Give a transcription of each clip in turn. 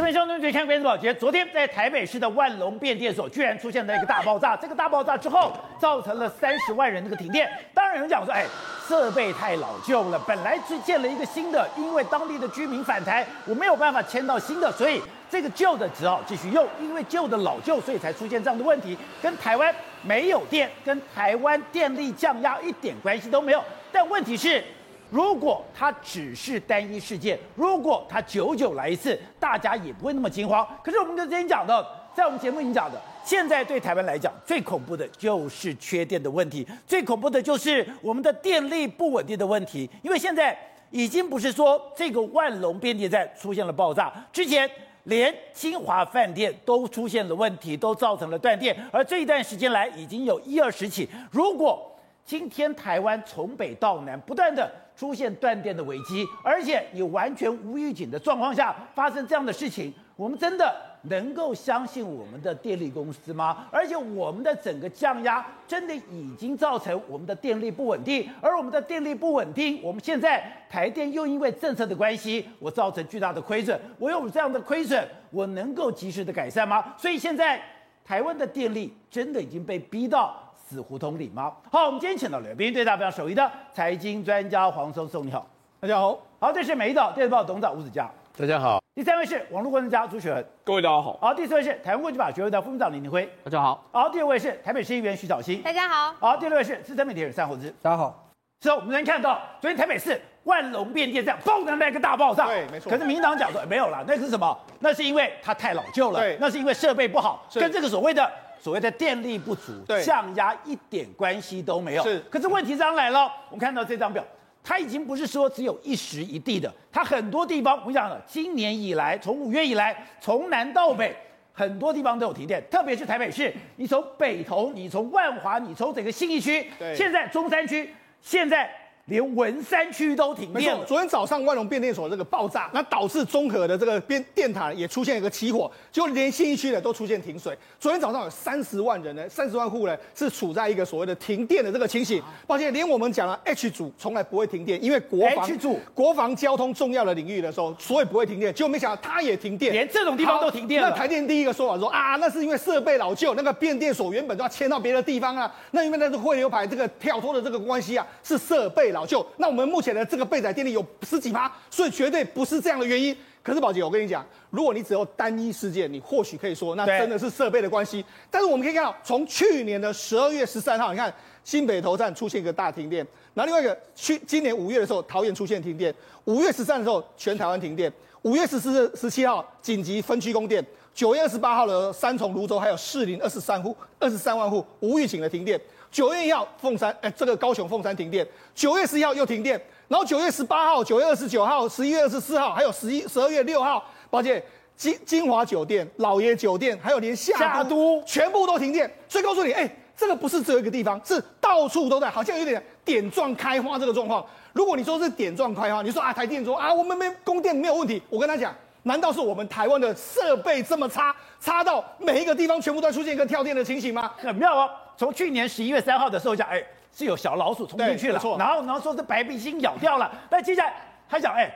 这边兄弟们，看关注宝杰。昨天在台北市的万隆变电所，居然出现了一个大爆炸。这个大爆炸之后，造成了三十万人那个停电。当然有人讲说，哎，设备太老旧了，本来是建了一个新的，因为当地的居民反弹，我没有办法迁到新的，所以这个旧的只好继续用。因为旧的老旧，所以才出现这样的问题，跟台湾没有电，跟台湾电力降压一点关系都没有。但问题是。如果它只是单一事件，如果它久久来一次，大家也不会那么惊慌。可是我们跟之前讲的，在我们节目已经讲的，现在对台湾来讲，最恐怖的就是缺电的问题，最恐怖的就是我们的电力不稳定的问题。因为现在已经不是说这个万隆变电站出现了爆炸，之前连清华饭店都出现了问题，都造成了断电，而这一段时间来已经有一二十起。如果今天台湾从北到南不断的出现断电的危机，而且你完全无预警的状况下发生这样的事情，我们真的能够相信我们的电力公司吗？而且我们的整个降压真的已经造成我们的电力不稳定，而我们的电力不稳定，我们现在台电又因为政策的关系，我造成巨大的亏损。我有这样的亏损，我能够及时的改善吗？所以现在台湾的电力真的已经被逼到。死胡同里吗？好，我们今天请到了来宾，对大家非常熟悉的财经专家黄松松，你好，大家好。好，这是美丽岛电视报董事长吴子嘉，大家好。第三位是网络观察家朱雪恒，各位大家好。好，第四位是台湾国际法学会的副秘书长林廷辉，大家好。好，第二位是台北市议员徐小新，大家好。好，第六位是资深媒体人单宏之，大家好。之后我们能看到昨天台北市万隆变电站嘣的那个大爆炸，对，没错。可是民进党讲说没有了，那是什么？那是因为它太老旧了，对，那是因为设备不好，跟这个所谓的。所谓的电力不足，对，降压一点关系都没有。是，可是问题上来了，我们看到这张表，它已经不是说只有一时一地的，它很多地方，我讲了，今年以来，从五月以来，从南到北，很多地方都有停电，特别是台北市，你从北投，你从万华，你从整个信义区，对，现在中山区，现在。连文山区都停电了。昨天早上万隆变电所这个爆炸，那导致中和的这个变电塔也出现一个起火，就连信义区的都出现停水。昨天早上有三十万人呢，三十万户呢是处在一个所谓的停电的这个情形。抱歉，连我们讲了 H 组从来不会停电，因为国防 H 组国防交通重要的领域的时候，所以不会停电。结果没想到它也停电，连这种地方都停电了。那台电第一个说法说啊，那是因为设备老旧，那个变电所原本都要迁到别的地方啊。那因为那是汇流排这个跳脱的这个关系啊，是设备老旧。那我们目目前的这个备载电力有十几趴，所以绝对不是这样的原因。可是宝杰，我跟你讲，如果你只有单一事件，你或许可以说那真的是设备的关系。但是我们可以看到，从去年的十二月十三号，你看新北投站出现一个大停电，然后另外一个去今年五月的时候，桃园出现停电，五月十三的时候全台湾停电，五月十四、十七号紧急分区供电，九月二十八号的三重、泸州还有士林二十三户、二十三万户无预警的停电。九月一号，凤山，哎，这个高雄凤山停电。九月十一号又停电，然后九月十八号、九月二十九号、十一月二十四号，还有十一、十二月六号，抱歉，金金华酒店、老爷酒店，还有连夏都，全部都停电。所以告诉你，哎，这个不是只有一个地方，是到处都在，好像有点点状开花这个状况。如果你说是点状开花，你说啊，台电说啊，我们没供电没有问题，我跟他讲。难道是我们台湾的设备这么差，差到每一个地方全部都出现一个跳电的情形吗？很妙哦。从去年十一月三号的时候讲，哎，是有小老鼠冲进去了，然后然后说是白鼻星咬掉了。但接下来他讲，哎，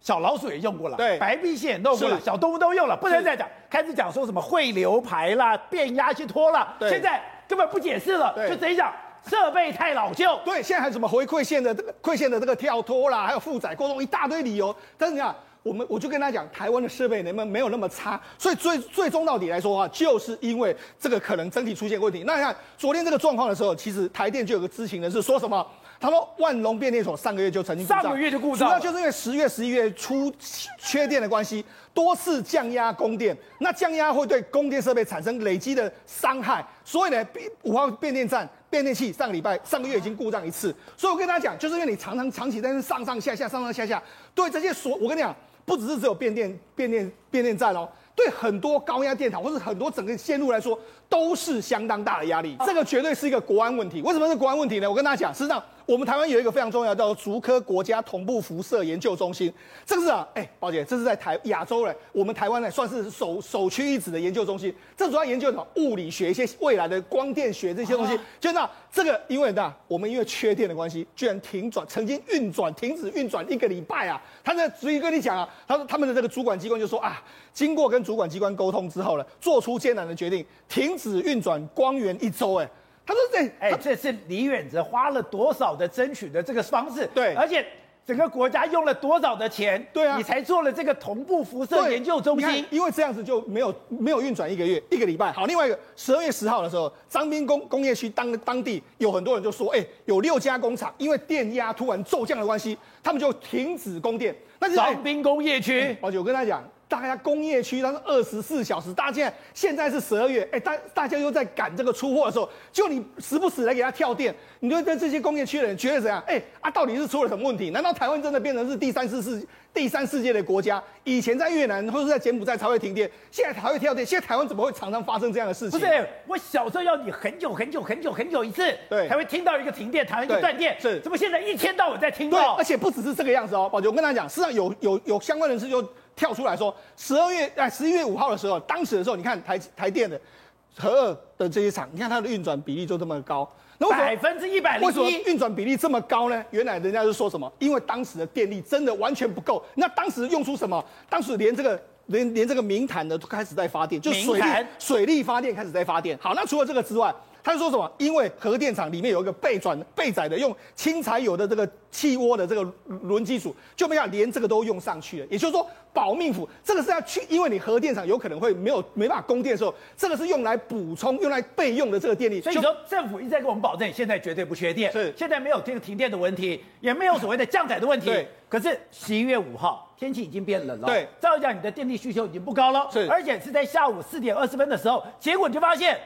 小老鼠也用过了，对，白鼻心也弄过了，小动物都用了，不能再讲，开始讲说什么汇流排啦、变压器脱了，现在根本不解释了，就直接讲设备太老旧。对，现在还有什么回馈线的这个馈线的这个跳脱啦，还有负载过重一大堆理由，但是你看。我们我就跟他讲，台湾的设备能不能没有那么差，所以最最终到底来说的话，就是因为这个可能整体出现问题。那你看昨天这个状况的时候，其实台电就有个知情人士说什么？他说万隆变电所上个月就曾经上个月就故障，主要就是因为十月、十一月初缺电的关系，多次降压供电，那降压会对供电设备产生累积的伤害，所以呢，五号变电站变电器上个礼拜上个月已经故障一次。所以我跟大家讲，就是因为你常常长期在那上上下下、上上下下，对这些所，我跟你讲。不只是只有变电、变电、变电站哦，对很多高压电塔或者很多整个线路来说，都是相当大的压力。这个绝对是一个国安问题。为什么是国安问题呢？我跟大家讲，实际上我们台湾有一个非常重要叫做竹科国家同步辐射研究中心，这个是啊，哎，宝姐，这是在台亚洲嘞，我们台湾呢算是首首屈一指的研究中心。这主要研究什么？物理学一些未来的光电学这些东西。就那这个，因为那我们因为缺电的关系，居然停转，曾经运转停止运转一个礼拜啊。他在直接跟你讲啊，他说他们的这个主管机关就说啊，经过跟主管机关沟通之后呢，做出艰难的决定，停止运转光源一周。哎。他说：“这哎，这是李远哲花了多少的争取的这个方式？对，而且整个国家用了多少的钱？对啊，你才做了这个同步辐射研究中心。因为这样子就没有没有运转一个月一个礼拜。好，另外一个十二月十号的时候，张滨工工业区当当地有很多人就说，哎，有六家工厂因为电压突然骤降的关系，他们就停止供电。那是张滨工业区，我跟他讲。”大家工业区，它是二十四小时。大家现在现在是十二月，哎，大大家又在赶这个出货的时候，就你时不时来给他跳电，你就对这些工业区的人觉得怎样？哎，啊，到底是出了什么问题？难道台湾真的变成是第三世世第三世界的国家？以前在越南或者在柬埔寨才会停电，现在才会跳电。现在台湾怎么会常常发生这样的事情？不是，我小时候要你很久很久很久很久一次，对，才会听到一个停电，台湾就断电。是，怎么现在一天到晚在听到？对，而且不只是这个样子哦，宝杰，我跟他讲，实际上有有有相关人士就。跳出来说，十二月哎，十一月五号的时候，当时的时候，你看台台电的核二的这些厂，你看它的运转比例就这么高，那百分之一百零一，为什么运转比例这么高呢？原来人家就说什么？因为当时的电力真的完全不够。那当时用出什么？当时连这个连连这个明潭的都开始在发电，就水力水力发电开始在发电。好，那除了这个之外。他就说什么？因为核电厂里面有一个备转备载的用轻柴油的这个气涡的这个轮机组，就没想连这个都用上去了。也就是说，保命符这个是要去，因为你核电厂有可能会没有没办法供电的时候，这个是用来补充、用来备用的这个电力。所以说，政府一直在跟我们保证，现在绝对不缺电，是现在没有这个停电的问题，也没有所谓的降载的问题。对。可是十一月五号天气已经变冷了，对，照讲你的电力需求已经不高了，是，而且是在下午四点二十分的时候，结果你就发现。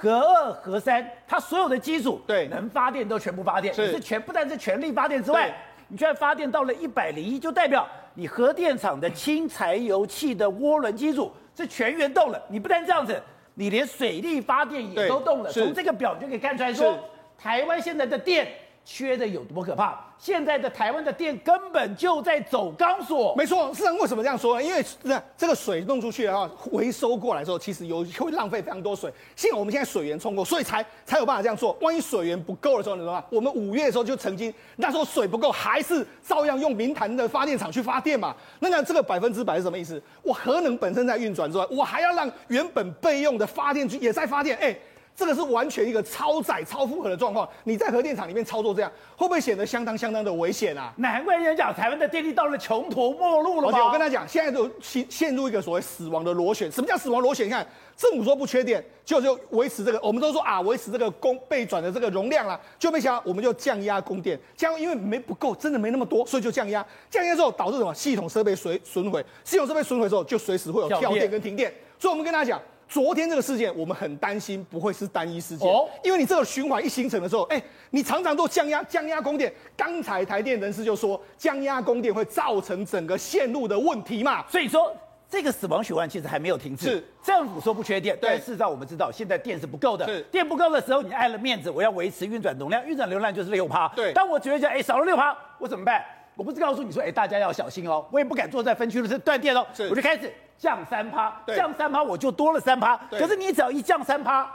核二、核三，它所有的机组对能发电都全部发电，是，是全不但是全力发电之外，你居然发电到了一百零一，就代表你核电厂的轻柴油气的涡轮机组是全员动了。你不但这样子，你连水力发电也都动了。从这个表就可以看出来说，台湾现在的电缺的有多可怕。现在的台湾的电根本就在走钢索，没错。是为什么这样说呢？因为这这个水弄出去的话，回收过来之后，其实有会浪费非常多水。幸好我们现在水源充够，所以才才有办法这样做。万一水源不够的时候，你知道吗？我们五月的时候就曾经那时候水不够，还是照样用明潭的发电厂去发电嘛。那那这个百分之百是什么意思？我核能本身在运转之外，我还要让原本备用的发电机也在发电，哎。这个是完全一个超载、超负荷的状况。你在核电厂里面操作这样，会不会显得相当相当的危险啊？难怪人家讲台湾的电力到了穷途末路了。而且我跟他讲，现在都陷陷入一个所谓死亡的螺旋。什么叫死亡螺旋？你看政府说不缺电，就就维持这个，我们都说啊，维持这个供备转的这个容量啦，就没想到我们就降压供电，降因为没不够，真的没那么多，所以就降压。降压之后导致什么？系统设备损损毁，系统设备损毁之后就随时会有跳电跟停电。所以我们跟大家讲。昨天这个事件，我们很担心不会是单一事件，哦，因为你这个循环一形成的时候，哎，你常常都降压降压供电。刚才台电人士就说，降压供电会造成整个线路的问题嘛，所以说这个死亡循环其实还没有停止。是政府说不缺电，但事实上我们知道现在电是不够的。是电不够的时候，你爱了面子，我要维持运转容量，运转流量就是六趴。对，当我觉得讲，哎，少了六趴，我怎么办？我不是告诉你说，哎，大家要小心哦，我也不敢坐在分区的是断电哦，我就开始。降三趴，降三趴，我就多了三趴。可是你只要一降三趴，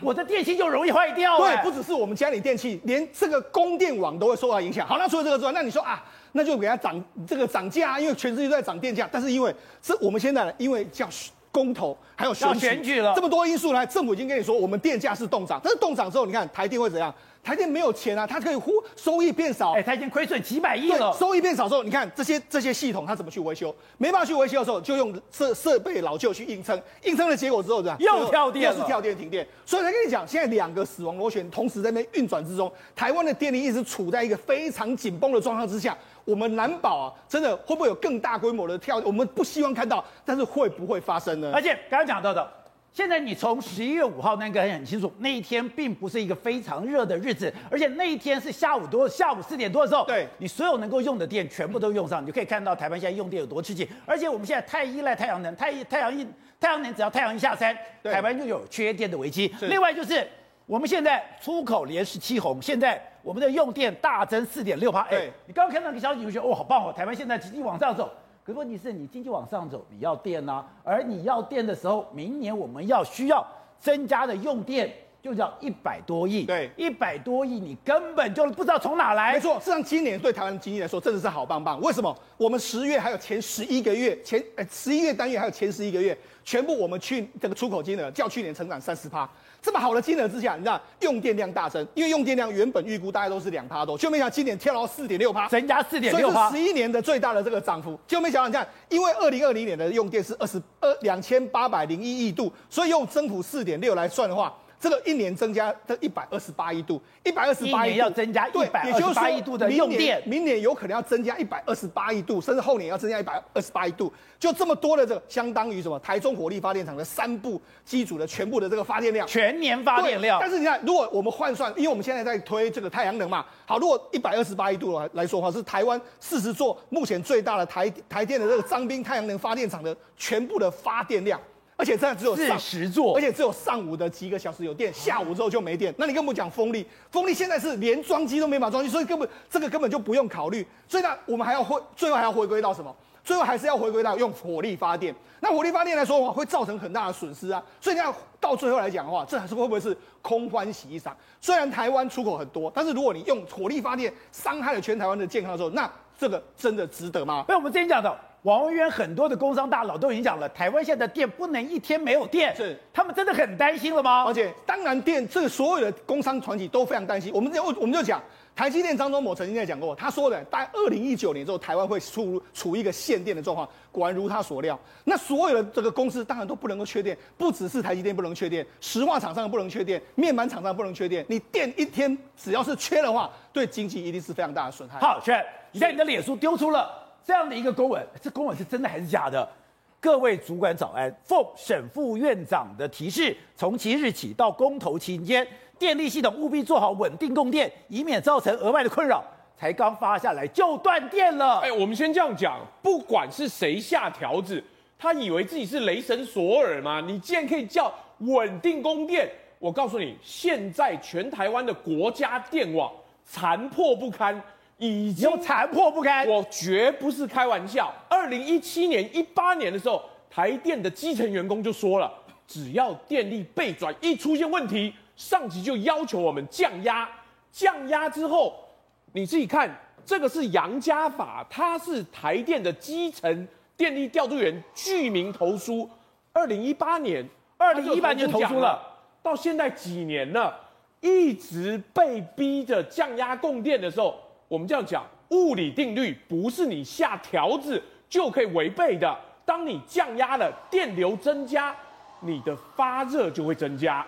我的电器就容易坏掉。对，不只是我们家里电器，连这个供电网都会受到影响。好，那除了这个之外，那你说啊，那就给它涨这个涨价，因为全世界都在涨电价。但是因为这我们现在呢，因为叫公投还有选举了，这么多因素呢，政府已经跟你说，我们电价是冻涨。但是冻涨之后，你看台电会怎样？台电没有钱啊，它可以忽收益变少，哎，它已经亏损几百亿了。收益变少之后，你看这些这些系统它怎么去维修？没办法去维修的时候，就用设设备老旧去硬撑，硬撑的结果之后，怎样又跳电，又是跳电停电。所以才跟你讲，现在两个死亡螺旋同时在那边运转之中，台湾的电力一直处在一个非常紧绷的状况之下。我们难保啊，真的会不会有更大规模的跳？我们不希望看到，但是会不会发生呢？而且刚刚讲到的。现在你从十一月五号那个很清楚，那一天并不是一个非常热的日子，而且那一天是下午多，下午四点多的时候，对，你所有能够用的电全部都用上，你就可以看到台湾现在用电有多吃紧。而且我们现在太依赖太阳能，太太阳一太阳能只要太阳一下山，台湾就有缺电的危机。另外就是我们现在出口连十七红，现在。我们的用电大增四点六趴。哎对，你刚刚看到那个消息，你会觉得哦，好棒哦，台湾现在经济往上走。可是问题是你经济往上走，你要电呐、啊，而你要电的时候，明年我们要需要增加的用电。就叫一百多亿，对，一百多亿，你根本就不知道从哪来。没错，事实上今年对台湾的经济来说，真的是好棒棒。为什么？我们十月还有前十一个月，前呃十一月单月还有前十一个月，全部我们去这个出口金额较去年成长三十趴。这么好的金额之下，你知道用电量大增，因为用电量原本预估大概都是两趴多，就没想到今年跳到四点六趴，增加四点六趴，十一年的最大的这个涨幅，就没想到你看，因为二零二零年的用电是二十二两千八百零一亿度，所以用增幅四点六来算的话。这个一年增加这一百二十八亿度，一百二十八亿要增加一百二十八亿度的用电，明年有可能要增加一百二十八亿度，甚至后年要增加一百二十八亿度，就这么多的这个，相当于什么？台中火力发电厂的三部机组的全部的这个发电量，全年发电量。但是你看，如果我们换算，因为我们现在在推这个太阳能嘛，好，如果一百二十八亿度来来说的话，是台湾四十座目前最大的台台电的这个张滨太阳能发电厂的全部的发电量。而且这样只有四十座，而且只有上午的几个小时有电，下午之后就没电。那你跟我们讲风力，风力现在是连装机都没法装机，所以根本这个根本就不用考虑。所以呢，我们还要回，最后还要回归到什么？最后还是要回归到用火力发电。那火力发电来说的话，会造成很大的损失啊。所以你要到最后来讲的话，这还是会不会是空欢喜一场？虽然台湾出口很多，但是如果你用火力发电，伤害了全台湾的健康的时候，那这个真的值得吗？那我们之前讲的。王文渊很多的工商大佬都已经讲了，台湾现在的电不能一天没有电，是他们真的很担心了吗？而且当然电，这个所有的工商团体都非常担心。我们就我们就讲，台积电张忠谋曾经在讲过，他说的，大概二零一九年之后，台湾会处处一个限电的状况。果然如他所料，那所有的这个公司当然都不能够缺电，不只是台积电不能缺电，石化厂商不能缺电，面板厂商不能缺电。你电一天只要是缺的话，对经济一定是非常大的损害。好，选你在你的脸书丢出了。这样的一个公文，这公文是真的还是假的？各位主管早安。奉沈副院长的提示，从即日起到公投期间，电力系统务必做好稳定供电，以免造成额外的困扰。才刚发下来就断电了。哎，我们先这样讲，不管是谁下条子，他以为自己是雷神索尔吗？你竟然可以叫稳定供电？我告诉你，现在全台湾的国家电网残破不堪。已经残破不堪，我绝不是开玩笑。二零一七年、一八年的时候，台电的基层员工就说了，只要电力被转一出现问题，上级就要求我们降压。降压之后，你自己看，这个是杨家法，他是台电的基层电力调度员，具名投书。二零一八年，二零一八年投书了，到现在几年了，一直被逼着降压供电的时候。我们这样讲，物理定律不是你下条子就可以违背的。当你降压了，电流增加，你的发热就会增加。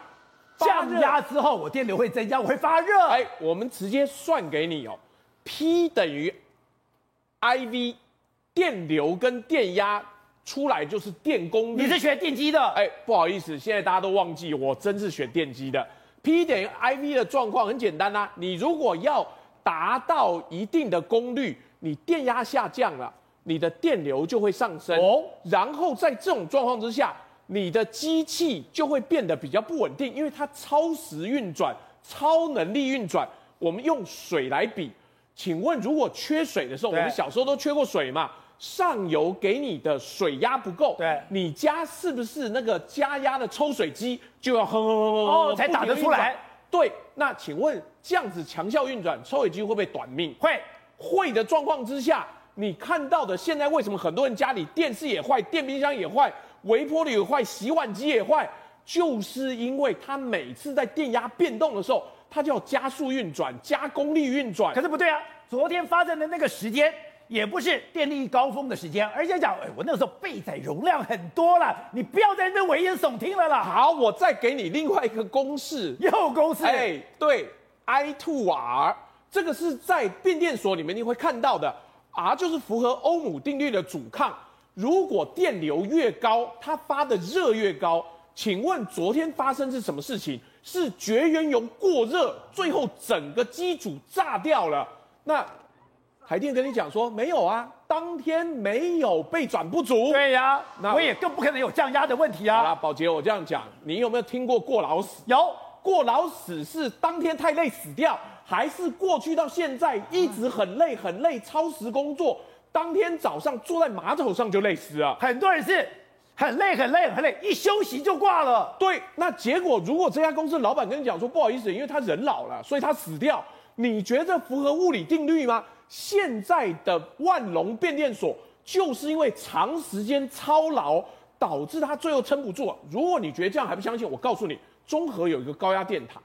降压之后，我电流会增加，我会发热。哎，我们直接算给你哦，P 等于 IV，电流跟电压出来就是电功率。你是学电机的？哎，不好意思，现在大家都忘记，我真是学电机的。P 等于 IV 的状况很简单啦、啊，你如果要达到一定的功率，你电压下降了，你的电流就会上升。哦，然后在这种状况之下，你的机器就会变得比较不稳定，因为它超时运转、超能力运转。我们用水来比，请问如果缺水的时候，我们小时候都缺过水嘛？上游给你的水压不够，对，你家是不是那个加压的抽水机就要哼哼哼哼哦才打得出来？对，那请问这样子强效运转，抽水机会不会短命？会，会的状况之下，你看到的现在为什么很多人家里电视也坏，电冰箱也坏，微波炉也坏，洗碗机也坏，就是因为它每次在电压变动的时候，它就要加速运转，加功率运转。可是不对啊，昨天发生的那个时间。也不是电力高峰的时间，而且讲，哎，我那个时候备载容量很多了，你不要在那危言耸听了啦。好，我再给你另外一个公式，又公式，哎，对，I to R，这个是在变电所里面你会看到的，R 就是符合欧姆定律的阻抗。如果电流越高，它发的热越高。请问昨天发生是什么事情？是绝缘油过热，最后整个机组炸掉了。那台电跟你讲说没有啊，当天没有被转不足。对呀、啊，那我也更不可能有降压的问题啊。好啦，宝杰，我这样讲，你有没有听过过劳死？有，过劳死是当天太累死掉，还是过去到现在一直很累很累超时工作，当天早上坐在马桶上就累死了？很多人是很累很累很累，一休息就挂了。对，那结果如果这家公司老板跟你讲说不好意思，因为他人老了，所以他死掉，你觉得符合物理定律吗？现在的万隆变电所就是因为长时间操劳，导致他最后撑不住。如果你觉得这样还不相信，我告诉你，中和有一个高压电塔，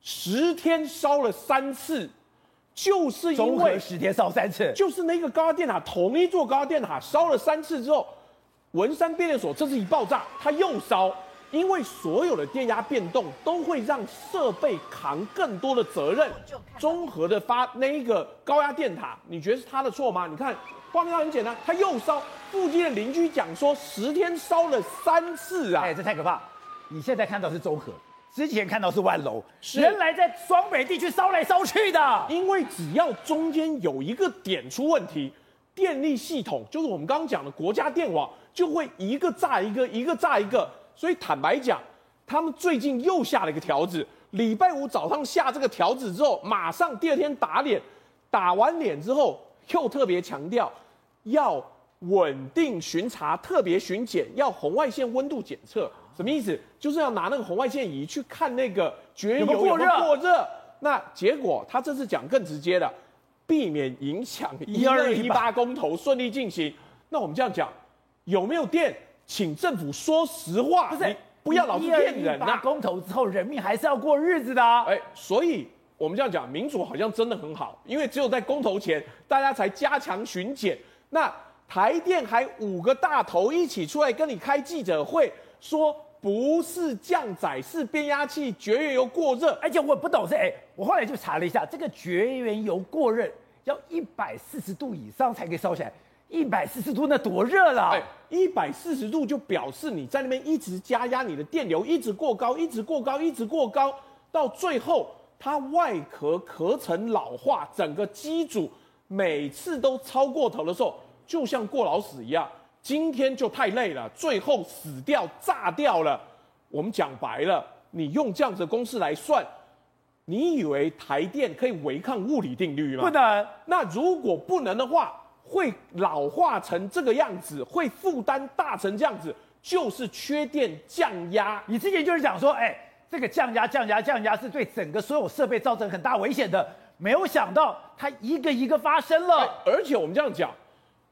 十天烧了三次，就是因为十天烧三次，就是那个高压电塔，同一座高压电塔烧了三次之后，文山变电所这次一爆炸，它又烧。因为所有的电压变动都会让设备扛更多的责任，中和的发那一个高压电塔，你觉得是他的错吗？你看画面上很简单，他又烧，附近的邻居讲说十天烧了三次啊，哎，这太可怕！你现在看到是中和，之前看到是万隆，原来在双北地区烧来烧去的，因为只要中间有一个点出问题，电力系统就是我们刚刚讲的国家电网就会一个炸一个，一个炸一个。所以坦白讲，他们最近又下了一个条子。礼拜五早上下这个条子之后，马上第二天打脸，打完脸之后又特别强调要稳定巡查、特别巡检，要红外线温度检测。什么意思？就是要拿那个红外线仪去看那个绝缘油有没有过热。那结果他这次讲更直接的，避免影响一二一八公投顺利进行。那我们这样讲，有没有电？请政府说实话，不是不要老是骗人呐！公投之后，人民还是要过日子的。哎，所以我们这样讲，民主好像真的很好，因为只有在公投前，大家才加强巡检。那台电还五个大头一起出来跟你开记者会，说不是降载，是变压器绝缘油过热。而且我不懂是，哎，我后来就查了一下，这个绝缘油过热要一百四十度以上才可以烧起来。一百四十度那多热了！哎，一百四十度就表示你在那边一直加压，你的电流一直过高，一直过高，一直过高，到最后它外壳壳层老化，整个机组每次都超过头的时候，就像过劳死一样。今天就太累了，最后死掉炸掉了。我们讲白了，你用这样子的公式来算，你以为台电可以违抗物理定律吗？不能。那如果不能的话，会老化成这个样子，会负担大成这样子，就是缺电降压。你之前就是讲说，哎，这个降压、降压、降压是对整个所有设备造成很大危险的。没有想到它一个一个发生了，而且我们这样讲，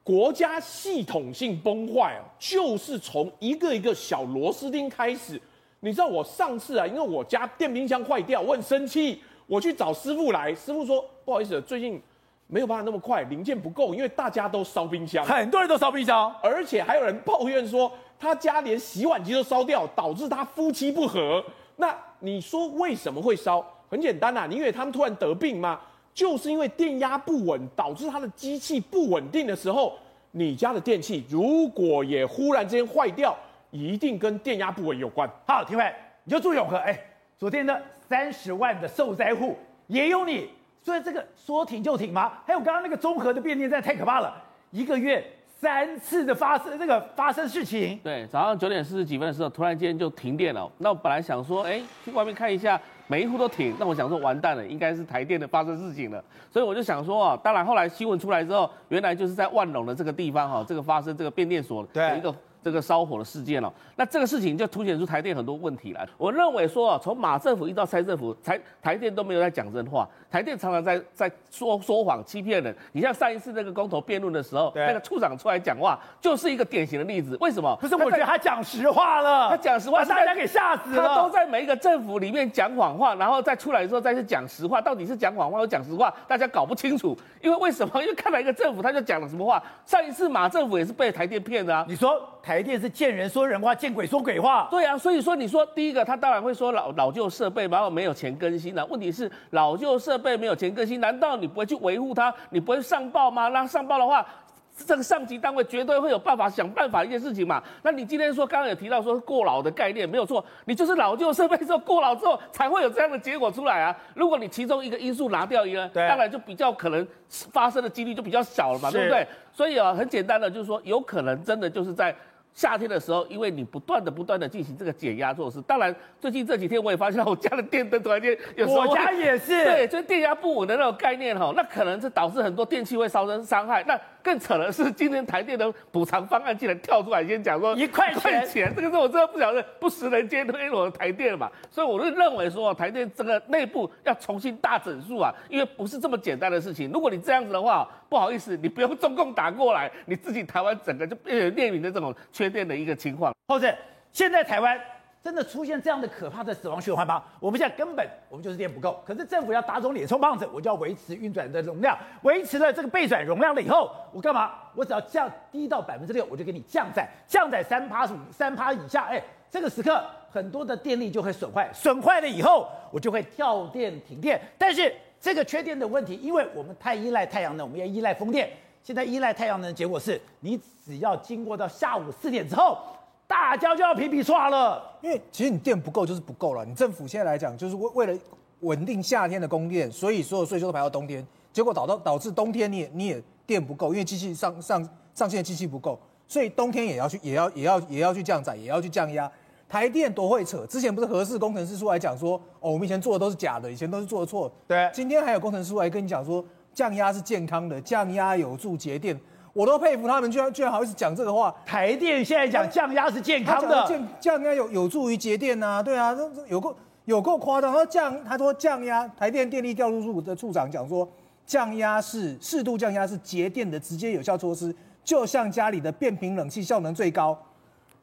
国家系统性崩坏啊，就是从一个一个小螺丝钉开始。你知道我上次啊，因为我家电冰箱坏掉，我很生气，我去找师傅来，师傅说不好意思，最近。没有办法那么快，零件不够，因为大家都烧冰箱，很多人都烧冰箱，而且还有人抱怨说他家连洗碗机都烧掉，导致他夫妻不和。那你说为什么会烧？很简单呐，你以为他们突然得病吗？就是因为电压不稳，导致它的机器不稳定的时候，你家的电器如果也忽然之间坏掉，一定跟电压不稳有关。好，廷辉，你就住永和，哎，昨天的三十万的受灾户也有你。所以这个说停就停吗？还有刚刚那个综合的变电站太可怕了，一个月三次的发生这个发生事情。对，早上九点四十几分的时候，突然间就停电了。那我本来想说，哎，去外面看一下，每一户都停。那我想说，完蛋了，应该是台电的发生事情了。所以我就想说啊，当然后来新闻出来之后，原来就是在万隆的这个地方哈，这个发生这个变电所的一个。这个烧火的事件了，那这个事情就凸显出台电很多问题来。我认为说啊，从马政府一直到蔡政府，台台电都没有在讲真话，台电常常在在说说谎、欺骗人。你像上一次那个公投辩论的时候，那个处长出来讲话，就是一个典型的例子。为什么？可是我觉得他讲实话了，他讲实话，把大家给吓死了。他都在每一个政府里面讲谎话，然后再出来的时候再去讲实话，到底是讲谎话或讲实话，大家搞不清楚。因为为什么？因为看到一个政府他就讲了什么话。上一次马政府也是被台电骗的啊。你说台电是见人说人话，见鬼说鬼话。对啊，所以说你说第一个，他当然会说老老旧设备，然后没有钱更新了。问题是老旧设备没有钱更新，难道你不会去维护它？你不会上报吗？那上报的话，这个上级单位绝对会有办法想办法一件事情嘛。那你今天说刚刚有提到说过劳的概念没有错，你就是老旧设备之后过劳之后才会有这样的结果出来啊。如果你其中一个因素拿掉一个，对当然就比较可能发生的几率就比较小了嘛，对不对？所以啊，很简单的就是说，有可能真的就是在。夏天的时候，因为你不断的不断的进行这个减压措施，当然最近这几天我也发现我家的电灯突然间有时候我家也是，对，就是电压不稳的那种概念哈，那可能是导致很多电器会烧成伤害。那更扯的是，今天台电的补偿方案竟然跳出来先讲说一块钱，钱，这个是我真的不晓得不食人间烟火的台电了嘛。所以我就认为说，台电这个内部要重新大整数啊，因为不是这么简单的事情。如果你这样子的话，不好意思，你不用中共打过来，你自己台湾整个就变成列宁的这种缺缺电的一个情况。或者现在台湾真的出现这样的可怕的死亡循环吗？我们现在根本我们就是电不够，可是政府要打肿脸充胖子，我就要维持运转的容量，维持了这个备转容量了以后，我干嘛？我只要降低到百分之六，我就给你降载，降载三趴五三趴以下，哎，这个时刻很多的电力就会损坏，损坏了以后我就会跳电停电。但是这个缺电的问题，因为我们太依赖太阳能，我们要依赖风电。现在依赖太阳能的结果是，你只要经过到下午四点之后，大家就要皮皮刷了。因为其实你电不够就是不够了。你政府现在来讲，就是为为了稳定夏天的供电，所以所有税收都排到冬天，结果导到导致冬天你也你也电不够，因为机器上上上线的机器不够，所以冬天也要去也要也要也要去降载，也要去降压。台电多会扯，之前不是核四工程师出来讲说，哦，我们以前做的都是假的，以前都是做的错。对，今天还有工程师出来跟你讲说。降压是健康的，降压有助节电，我都佩服他们，居然居然好意思讲这个话。台电现在讲降压是健康的，降降压有有助于节电呐，对啊，有够有够夸张。他说降，他说降压，台电电力调度处的处长讲说，降压是适度降压是节电的直接有效措施，就像家里的变频冷气效能最高。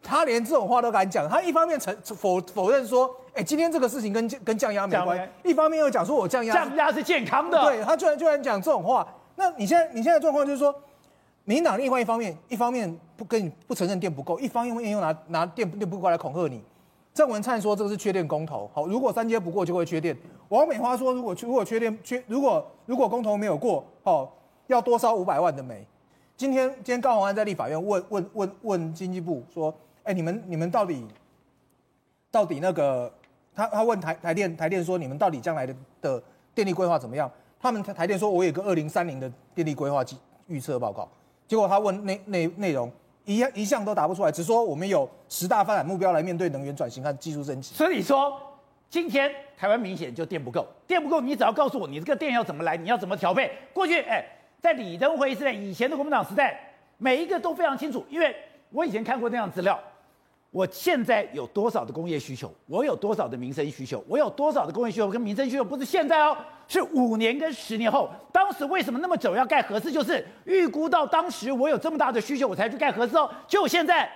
他连这种话都敢讲，他一方面承否否认说，哎、欸，今天这个事情跟跟降压没关系，一方面又讲说我降压降压是健康的，对，他居然居然讲这种话。那你现在你现在状况就是说，民进党另外一方面一方面不跟你不承认电不够，一方面又拿拿电电不够来恐吓你。郑文灿说这个是缺电公投，好，如果三阶不过就会缺电。王美花说如果如果缺电缺如果如果公投没有过，好，要多烧五百万的煤。今天今天高鸿安在立法院问问问问经济部说。哎、你们你们到底到底那个他他问台台电台电说，你们到底将来的的电力规划怎么样？他们台台电说，我有个二零三零的电力规划计预测报告。结果他问内内内容一样一项都答不出来，只说我们有十大发展目标来面对能源转型和技术升级。所以说，今天台湾明显就电不够，电不够，你只要告诉我你这个电要怎么来，你要怎么调配。过去哎，在李登辉时代，以前的国民党时代，每一个都非常清楚，因为我以前看过那样资料。我现在有多少的工业需求？我有多少的民生需求？我有多少的工业需求跟民生需求？不是现在哦，是五年跟十年后。当时为什么那么久要盖核四？就是预估到当时我有这么大的需求，我才去盖核四哦。就现在，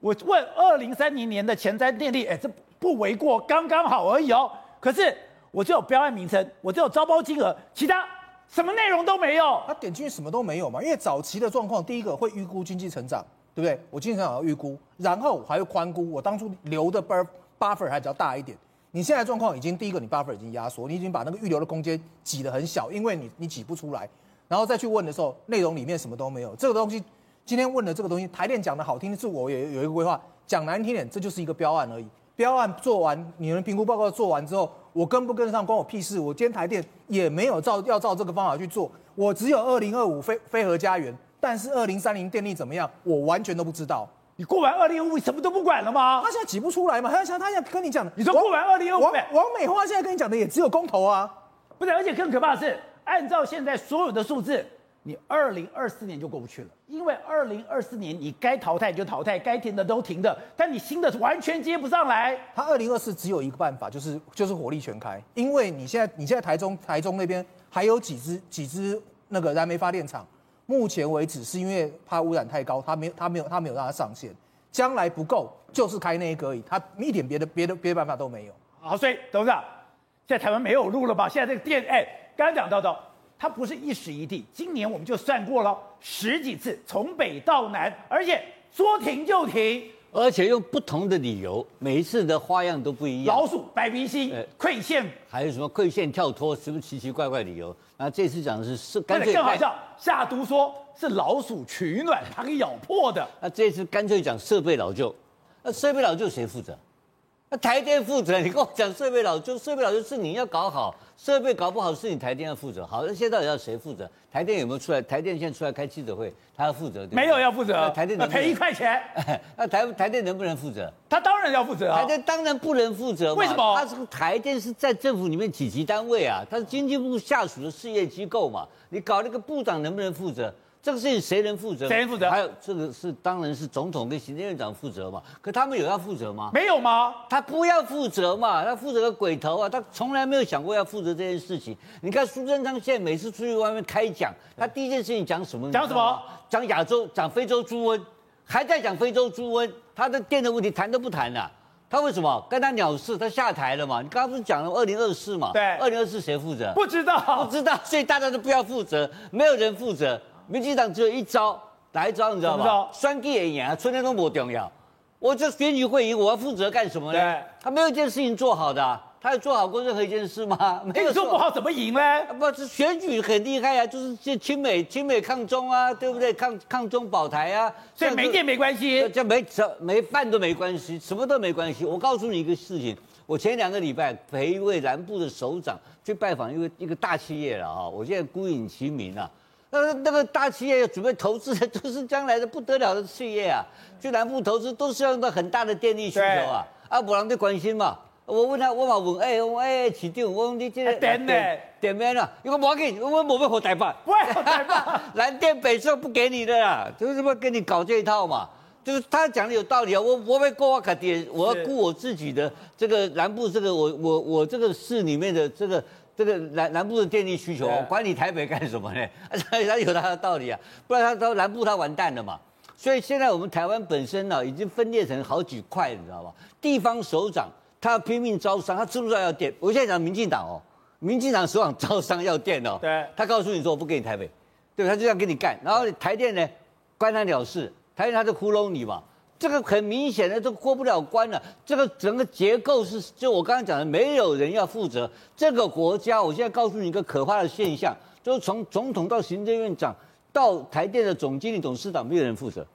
我问二零三零年的前瞻电力，哎，这不为过，刚刚好而已哦。可是我只有标案名称，我只有招包金额，其他什么内容都没有。他点进去什么都没有嘛？因为早期的状况，第一个会预估经济成长。对不对？我经常要预估，然后我还会宽估。我当初留的 buffer 还比较大一点。你现在状况已经，第一个你 buffer 已经压缩，你已经把那个预留的空间挤得很小，因为你你挤不出来。然后再去问的时候，内容里面什么都没有。这个东西今天问的这个东西，台电讲的好听是我也有一个规划，讲难听点，这就是一个标案而已。标案做完，你们评估报告做完之后，我跟不跟得上关我屁事。我今天台电也没有照要照这个方法去做，我只有二零二五飞飞核家园。但是二零三零电力怎么样？我完全都不知道。你过完二零二五什么都不管了吗？他现在挤不出来嘛？他想他想跟你讲的。你说过完二零二五，王王美花现在跟你讲的也只有公投啊，不是？而且更可怕的是，按照现在所有的数字，你二零二四年就过不去了，因为二零二四年你该淘汰就淘汰，该停的都停的，但你新的完全接不上来。他二零二四只有一个办法，就是就是火力全开，因为你现在你现在台中台中那边还有几支几支那个燃煤发电厂。目前为止是因为怕污染太高，他没有他没有他没有让它上线，将来不够就是开那一个而已，他一点别的别的别的办法都没有。好，所以董事长，在台湾没有路了吧？现在这个电，哎，刚刚讲到的，它不是一时一地，今年我们就算过了十几次，从北到南，而且说停就停。而且用不同的理由，每一次的花样都不一样。老鼠、白鼻星、馈线，还有什么馈线跳脱，什么奇奇怪怪理由？那这次讲的是是干脆更好笑，下毒说是老鼠取暖，它给咬破的。那这次干脆讲设备老旧，那设备老旧谁负责？那台电负责，你跟我讲设备老旧，设备老旧是你要搞好，设备搞不好是你台电要负责。好，那现在到底要谁负责？台电有没有出来？台电现在出来开记者会，他要负责？没有要负责，台电赔一块钱，那台台电能不能负责？他当然要负责啊。台电当然不能负责嘛，为什么？他这个台电是在政府里面几级单位啊？他是经济部下属的事业机构嘛？你搞那个部长能不能负责？这个事情谁能负责？谁能负责？还有这个是当然是总统跟行政院长负责嘛？可他们有要负责吗？没有吗？他不要负责嘛？他负责个鬼头啊！他从来没有想过要负责这件事情。你看苏贞昌现在每次出去外面开讲，他第一件事情讲什么？讲什么？讲亚洲，讲非洲猪瘟，还在讲非洲猪瘟。他的电的问题谈都不谈了啊。他为什么？跟他鸟事，他下台了嘛？你刚刚不是讲了二零二四嘛？对，二零二四谁负责？不知道，不知道，所以大家都不要负责，没有人负责。民进党只有一招，哪一招你知道吗？选举也赢，春天都不重要。我这选举会赢，我要负责干什么呢？他没有一件事情做好的、啊，他有做好过任何一件事吗？没有做，做不好怎么赢呢？不是选举很厉害啊，就是这亲美亲美抗中啊，对不对？抗抗中保台啊，所以没电没关系，这没这没饭都没关系，什么都没关系。我告诉你一个事情，我前两个礼拜陪一位南部的首长去拜访一个一个大企业了啊，我现在孤影其名啊。那那个大企业要准备投资的，都是将来的不得了的企业啊！去南部投资都是要用到很大的电力需求啊！啊，不然就关心嘛。我问他，我嘛问，哎、欸，我哎，市长，我问你这个电呢？电没了？因为我给你，我没有好台办，不会好台办，南电北送不给你的啦，就是不跟你搞这一套嘛。就是他讲的有道理啊，我我没过我卡爹，我要顾我自己的这个南部这个我我我这个市里面的这个。这个南南部的电力需求，管你台北干什么呢？他有他的道理啊，不然他到南部他完蛋了嘛。所以现在我们台湾本身呢，已经分裂成好几块，你知道吧？地方首长他要拼命招商，他知不知道要电？我现在讲民进党哦，民进党首长招商要电哦，对，他告诉你说我不给你台北，对，他就这样跟你干。然后台电呢，关他鸟事，台电他就糊弄你嘛。这个很明显的，都过不了关了。这个整个结构是，就我刚刚讲的，没有人要负责。这个国家，我现在告诉你一个可怕的现象，就是从总统到行政院长到台电的总经理、董事长，没有人负责，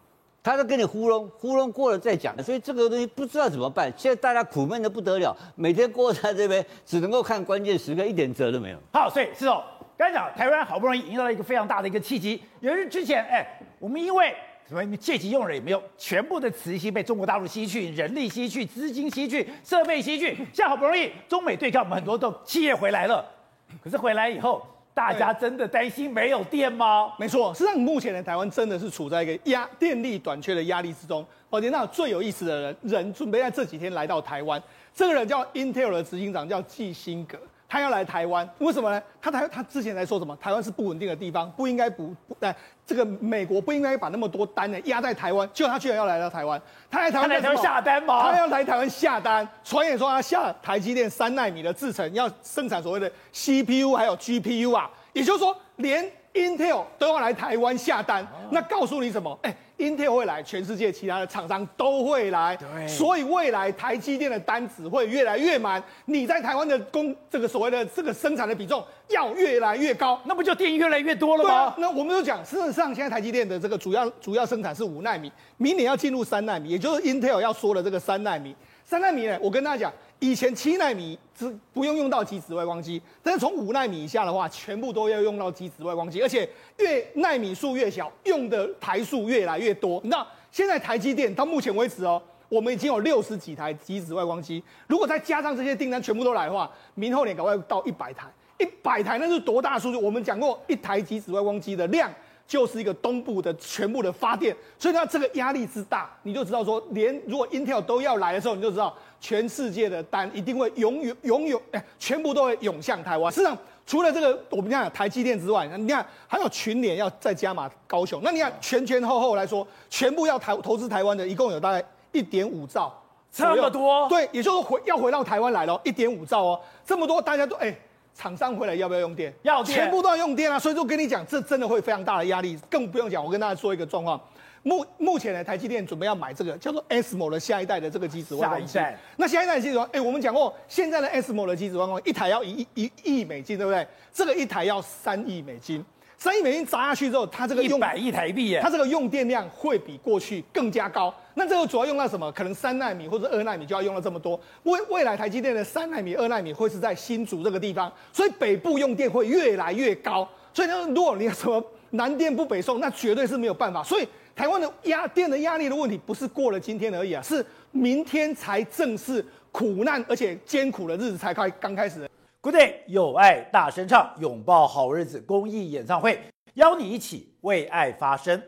他都跟你糊弄，糊弄过了再讲。所以这个东西不知道怎么办。现在大家苦闷的不得了，每天过在这边，只能够看关键时刻，一点辙都没有。好，所以是哦，刚才讲台湾好不容易迎到了一个非常大的一个契机。有人之前，哎，我们因为。什么借机用人也没有，全部的磁吸被中国大陆吸去，人力吸去，资金吸去，设备吸去。现在好不容易中美对抗，我们很多都企业回来了，可是回来以后，大家真的担心没有电吗？没错，实际上目前的台湾真的是处在一个压电力短缺的压力之中。而且那最有意思的人，人准备在这几天来到台湾，这个人叫 Intel 的执行长，叫季辛格。他要来台湾，为什么呢？他台他之前在说什么？台湾是不稳定的地方，不应该不不，哎，这个美国不应该把那么多单呢压在台湾。结果他居然要来到台湾，他来台湾来台湾下单吗？他要来台湾下单，传言说他下台积电三纳米的制程，要生产所谓的 CPU 还有 GPU 啊，也就是说连 Intel 都要来台湾下单。那告诉你什么？哎。Intel 会来，全世界其他的厂商都会来，对，所以未来台积电的单子会越来越满，你在台湾的工这个所谓的这个生产的比重要越来越高，那不就电越来越多了吗？啊、那我们就讲，事实上现在台积电的这个主要主要生产是五纳米，明年要进入三纳米，也就是 Intel 要说的这个三纳米。三纳米呢，我跟大家讲。以前七纳米只不用用到极紫外光机，但是从五纳米以下的话，全部都要用到极紫外光机，而且越奈米数越小，用的台数越来越多。那现在台积电到目前为止哦，我们已经有六十几台极紫外光机，如果再加上这些订单全部都来的话，明后年赶快到一百台，一百台那是多大数据？我们讲过一台极紫外光机的量。就是一个东部的全部的发电，所以它这个压力之大，你就知道说，连如果 Intel 都要来的时候，你就知道全世界的单一定会涌涌涌涌，哎，全部都会涌向台湾。事实上，除了这个我们讲台积电之外，你看还有群联要再加码高雄，那你看前前后后来说，全部要台投资台湾的，一共有大概一点五兆，这么多？对，也就是回要回到台湾来了，一点五兆哦，这么多，大家都哎。厂商回来要不要用电？要电，全部都要用电啊！所以说跟你讲，这真的会非常大的压力，更不用讲。我跟大家说一个状况，目目前呢，台积电准备要买这个叫做 ASML 的下一代的这个机子。下一代。那下一代的极紫外，哎，我们讲过，现在的 ASML 的机子外光一台要一一亿美金，对不对？这个一台要三亿美金。三亿美金砸下去之后，它这个用一百亿台币耶，它这个用电量会比过去更加高。那这个主要用到什么？可能三纳米或者二纳米就要用到这么多。未未来台积电的三纳米、二纳米会是在新竹这个地方，所以北部用电会越来越高。所以呢，如果你什么南电不北送，那绝对是没有办法。所以台湾的压电的压力的问题，不是过了今天而已啊，是明天才正式苦难而且艰苦的日子才开刚开始。Good day，有爱大声唱，拥抱好日子公益演唱会，邀你一起为爱发声。